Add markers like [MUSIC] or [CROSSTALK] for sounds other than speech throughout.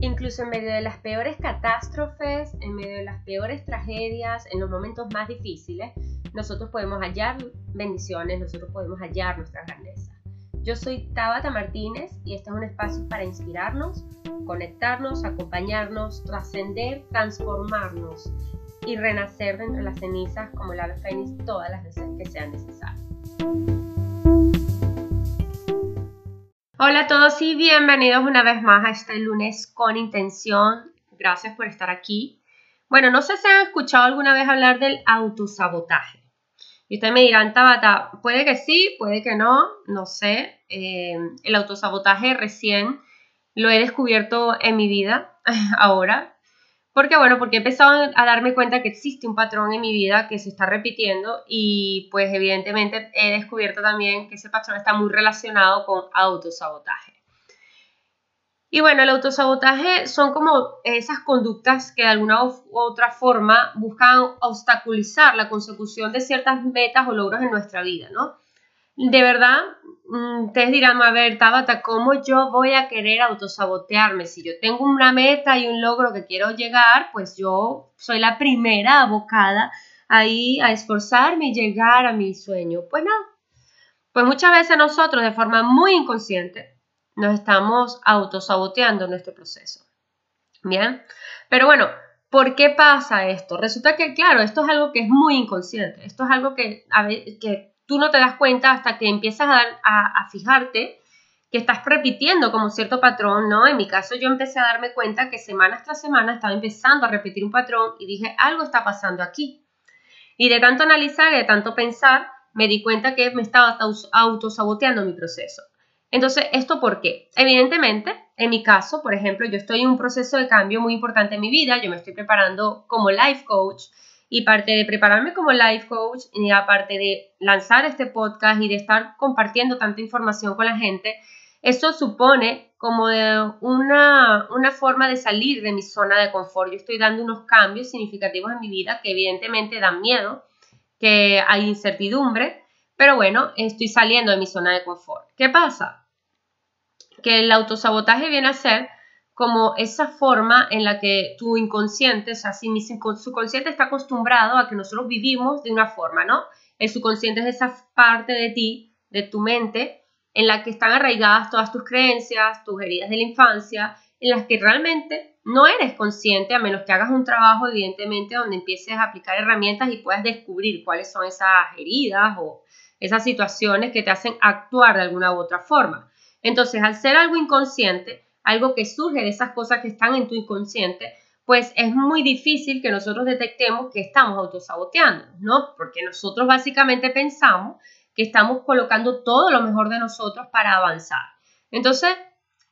Incluso en medio de las peores catástrofes, en medio de las peores tragedias, en los momentos más difíciles, nosotros podemos hallar bendiciones, nosotros podemos hallar nuestra grandeza. Yo soy Tabata Martínez y este es un espacio para inspirarnos, conectarnos, acompañarnos, trascender, transformarnos y renacer de entre las cenizas como la fénix todas las veces que sean necesarias. Hola a todos y bienvenidos una vez más a este lunes con intención. Gracias por estar aquí. Bueno, no sé si han escuchado alguna vez hablar del autosabotaje. Y ustedes me dirán, Tabata, puede que sí, puede que no, no sé. Eh, el autosabotaje recién lo he descubierto en mi vida [LAUGHS] ahora. Porque bueno, porque he empezado a darme cuenta que existe un patrón en mi vida que se está repitiendo y pues evidentemente he descubierto también que ese patrón está muy relacionado con autosabotaje. Y bueno, el autosabotaje son como esas conductas que de alguna u otra forma buscan obstaculizar la consecución de ciertas metas o logros en nuestra vida, ¿no? De verdad, ustedes dirán, a ver, Tabata, ¿cómo yo voy a querer autosabotearme? Si yo tengo una meta y un logro que quiero llegar, pues yo soy la primera abocada ahí a esforzarme y llegar a mi sueño. Pues no. Pues muchas veces nosotros, de forma muy inconsciente, nos estamos autosaboteando nuestro proceso. Bien. Pero bueno, ¿por qué pasa esto? Resulta que, claro, esto es algo que es muy inconsciente. Esto es algo que, a ver, que tú no te das cuenta hasta que empiezas a, a, fijarte que estás repitiendo como cierto patrón, ¿no? En mi caso yo empecé a darme cuenta que semana tras semana estaba empezando a repetir un patrón y dije, algo está pasando aquí. Y de tanto analizar y de tanto pensar, me di cuenta que me estaba autosaboteando mi proceso. Entonces, ¿esto por qué? Evidentemente, en mi caso, por ejemplo, yo estoy en un proceso de cambio muy importante en mi vida, yo me estoy preparando como life coach, y parte de prepararme como life coach y aparte de lanzar este podcast y de estar compartiendo tanta información con la gente, eso supone como una, una forma de salir de mi zona de confort. Yo estoy dando unos cambios significativos en mi vida que evidentemente dan miedo, que hay incertidumbre, pero bueno, estoy saliendo de mi zona de confort. ¿Qué pasa? Que el autosabotaje viene a ser como esa forma en la que tu inconsciente, o sea, si mi subconsciente está acostumbrado a que nosotros vivimos de una forma, ¿no? El subconsciente es esa parte de ti, de tu mente, en la que están arraigadas todas tus creencias, tus heridas de la infancia, en las que realmente no eres consciente, a menos que hagas un trabajo, evidentemente, donde empieces a aplicar herramientas y puedas descubrir cuáles son esas heridas o esas situaciones que te hacen actuar de alguna u otra forma. Entonces, al ser algo inconsciente, algo que surge de esas cosas que están en tu inconsciente, pues es muy difícil que nosotros detectemos que estamos autosaboteando, ¿no? Porque nosotros básicamente pensamos que estamos colocando todo lo mejor de nosotros para avanzar. Entonces,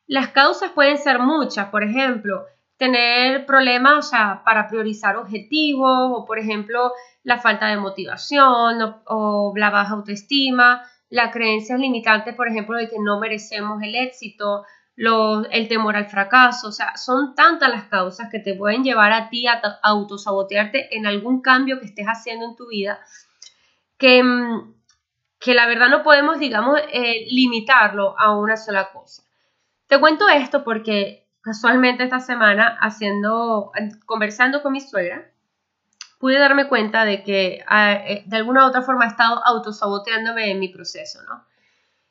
las causas pueden ser muchas, por ejemplo, tener problemas para priorizar objetivos o, por ejemplo, la falta de motivación o, o la baja autoestima, la creencia limitante, por ejemplo, de que no merecemos el éxito, el temor al fracaso, o sea, son tantas las causas que te pueden llevar a ti a autosabotearte en algún cambio que estés haciendo en tu vida, que, mm, que la verdad no podemos, digamos, eh, limitarlo a una sola cosa. Te cuento esto porque casualmente esta semana, haciendo, conversando con mi suegra, pude darme cuenta de que ah, eh, de alguna u otra forma he estado autosaboteándome en mi proceso, ¿no?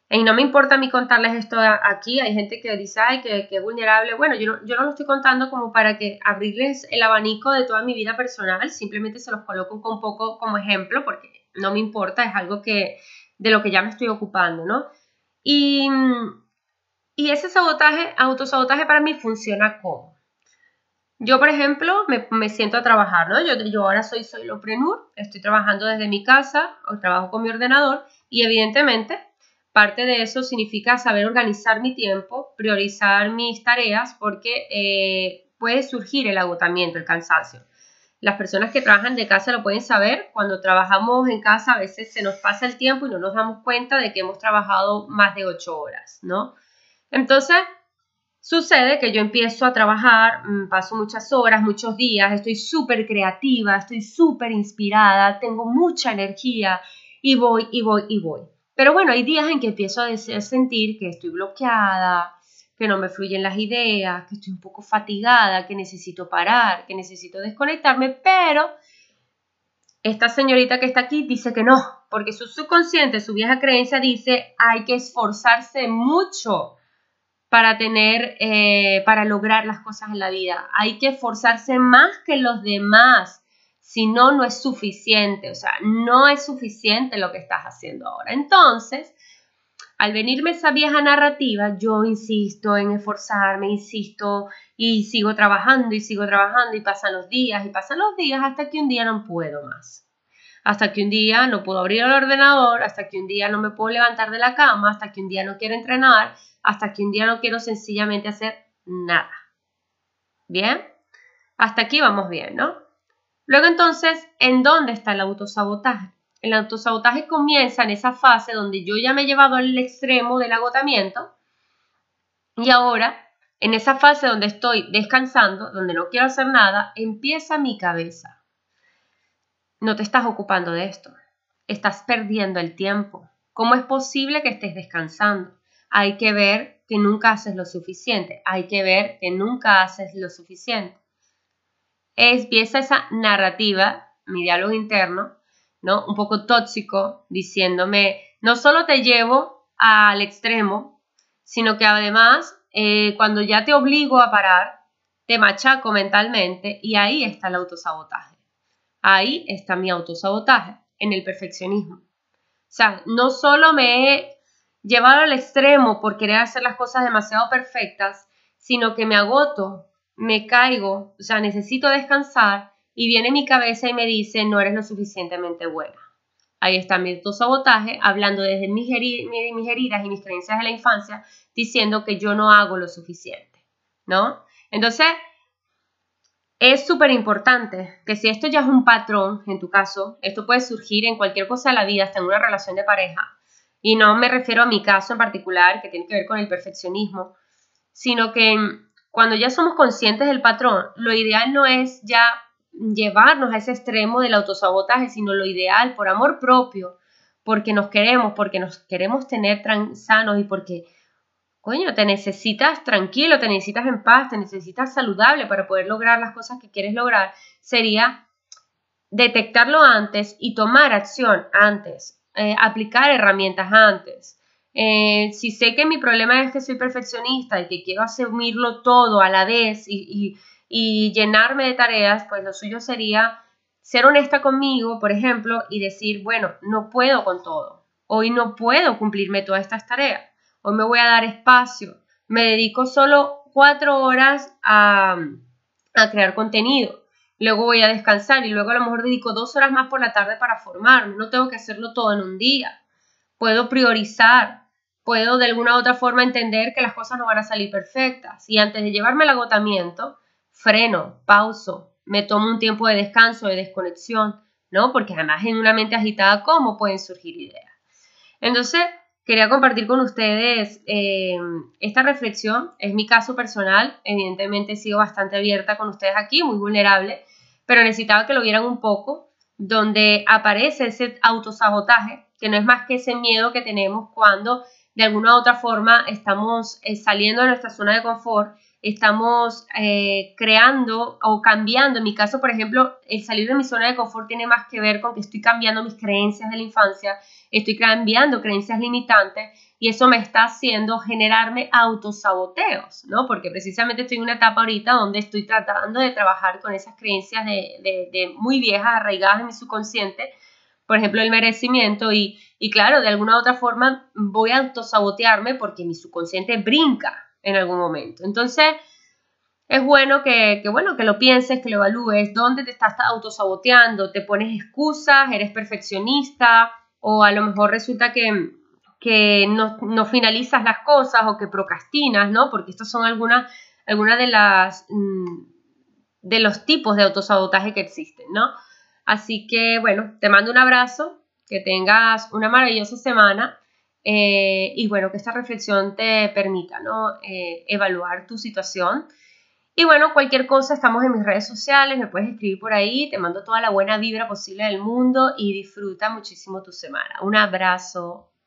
Y no me importa a mí contarles esto aquí, hay gente que dice, ay, que, es vulnerable. Bueno, yo no, yo no lo estoy contando como para que abrirles el abanico de toda mi vida personal, simplemente se los coloco un poco como ejemplo porque no me importa, es algo que de lo que ya me estoy ocupando, ¿no? Y, y ese sabotaje, autosabotaje para mí funciona como. Yo, por ejemplo, me, me, siento a trabajar, ¿no? Yo, yo ahora soy soloprenur, estoy trabajando desde mi casa, o trabajo con mi ordenador y evidentemente Parte de eso significa saber organizar mi tiempo, priorizar mis tareas, porque eh, puede surgir el agotamiento, el cansancio. Las personas que trabajan de casa lo pueden saber. Cuando trabajamos en casa a veces se nos pasa el tiempo y no nos damos cuenta de que hemos trabajado más de ocho horas, ¿no? Entonces, sucede que yo empiezo a trabajar, mm, paso muchas horas, muchos días, estoy súper creativa, estoy súper inspirada, tengo mucha energía y voy y voy y voy. Pero bueno, hay días en que empiezo a sentir que estoy bloqueada, que no me fluyen las ideas, que estoy un poco fatigada, que necesito parar, que necesito desconectarme, pero esta señorita que está aquí dice que no, porque su subconsciente, su vieja creencia dice hay que esforzarse mucho para tener, eh, para lograr las cosas en la vida. Hay que esforzarse más que los demás, si no, no es suficiente, o sea, no es suficiente lo que estás haciendo ahora. Entonces, al venirme esa vieja narrativa, yo insisto en esforzarme, insisto y sigo trabajando y sigo trabajando y pasan los días y pasan los días hasta que un día no puedo más. Hasta que un día no puedo abrir el ordenador, hasta que un día no me puedo levantar de la cama, hasta que un día no quiero entrenar, hasta que un día no quiero sencillamente hacer nada. ¿Bien? Hasta aquí vamos bien, ¿no? Luego entonces, ¿en dónde está el autosabotaje? El autosabotaje comienza en esa fase donde yo ya me he llevado al extremo del agotamiento y ahora, en esa fase donde estoy descansando, donde no quiero hacer nada, empieza mi cabeza. No te estás ocupando de esto. Estás perdiendo el tiempo. ¿Cómo es posible que estés descansando? hay que ver que nunca haces lo suficiente, hay que ver que nunca haces lo suficiente. Empieza esa narrativa, mi diálogo interno, ¿no? Un poco tóxico, diciéndome, no solo te llevo al extremo, sino que además, eh, cuando ya te obligo a parar, te machaco mentalmente y ahí está el autosabotaje. Ahí está mi autosabotaje, en el perfeccionismo. O sea, no solo me he llevado al extremo por querer hacer las cosas demasiado perfectas, sino que me agoto, me caigo, o sea, necesito descansar y viene mi cabeza y me dice, no eres lo suficientemente buena. Ahí está mi autosabotaje, hablando desde mis, heridas y mis creencias de la infancia, diciendo que yo no hago lo suficiente, ¿no? Entonces, es súper importante que si esto ya es un patrón, en tu caso, esto puede surgir en cualquier cosa de la vida, hasta en una relación de pareja, y no me refiero a mi caso en particular, que tiene que ver con el perfeccionismo, sino que cuando ya somos conscientes del patrón, lo ideal no es ya llevarnos a ese extremo del autosabotaje, sino lo ideal por amor propio, porque nos queremos, porque nos queremos tener sanos y porque, coño, te necesitas tranquilo, te necesitas en paz, te necesitas saludable para poder lograr las cosas que quieres lograr, sería detectarlo antes y tomar acción antes. Eh, aplicar herramientas antes. Eh, si sé que mi problema es que soy perfeccionista y que quiero asumirlo todo a la vez y, llenarme de tareas, pues lo suyo sería ser honesta conmigo, por ejemplo, y decir, bueno, no puedo con todo. Hoy no puedo cumplirme todas estas tareas. Hoy me voy a dar espacio. Me dedico solo cuatro horas a, a crear contenido luego voy a descansar y luego a lo mejor dedico dos horas más por la tarde para formarme. No tengo que hacerlo todo en un día. Puedo priorizar, puedo de alguna u otra forma entender que las cosas no van a salir perfectas. Y antes de llevarme al agotamiento, freno, pauso, me tomo un tiempo de descanso, de desconexión, ¿no? Porque además en una mente agitada, ¿cómo pueden surgir ideas? Entonces, quería compartir con ustedes eh, esta reflexión. Es mi caso personal. Evidentemente he sido bastante abierta con ustedes aquí, muy vulnerable, pero necesitaba que lo vieran un poco, donde aparece ese autosabotaje, que no es más que ese miedo que tenemos cuando de alguna u otra forma estamos eh, saliendo de nuestra zona de confort estamos eh, creando o cambiando. En mi caso, por ejemplo, el salir de mi zona de confort tiene más que ver con que estoy cambiando mis creencias de la infancia, estoy cambiando creencias limitantes y eso me está haciendo generarme autosaboteos, ¿no? Porque precisamente estoy en una etapa ahorita donde estoy tratando de trabajar con esas creencias de, de, muy viejas, arraigadas en mi subconsciente, por ejemplo, el merecimiento y, y claro, de alguna u otra forma voy a autosabotearme porque mi subconsciente brinca, en algún momento. Entonces, es bueno que, bueno, que lo pienses, que lo evalúes, dónde te estás autosaboteando, te pones excusas, eres perfeccionista o a lo mejor resulta que, que no, finalizas las cosas o que procrastinas, ¿no? Porque estos son algunas, algunas de las mm, de los tipos de autosabotaje que existen, ¿no? Así que bueno, te mando un abrazo, que tengas una maravillosa semana eh, y bueno, que esta reflexión te permita ¿no? Eh, evaluar tu situación. Y bueno, cualquier cosa, estamos en mis redes sociales, me puedes escribir por ahí, te mando toda la buena vibra posible del mundo y disfruta muchísimo tu semana. Un abrazo.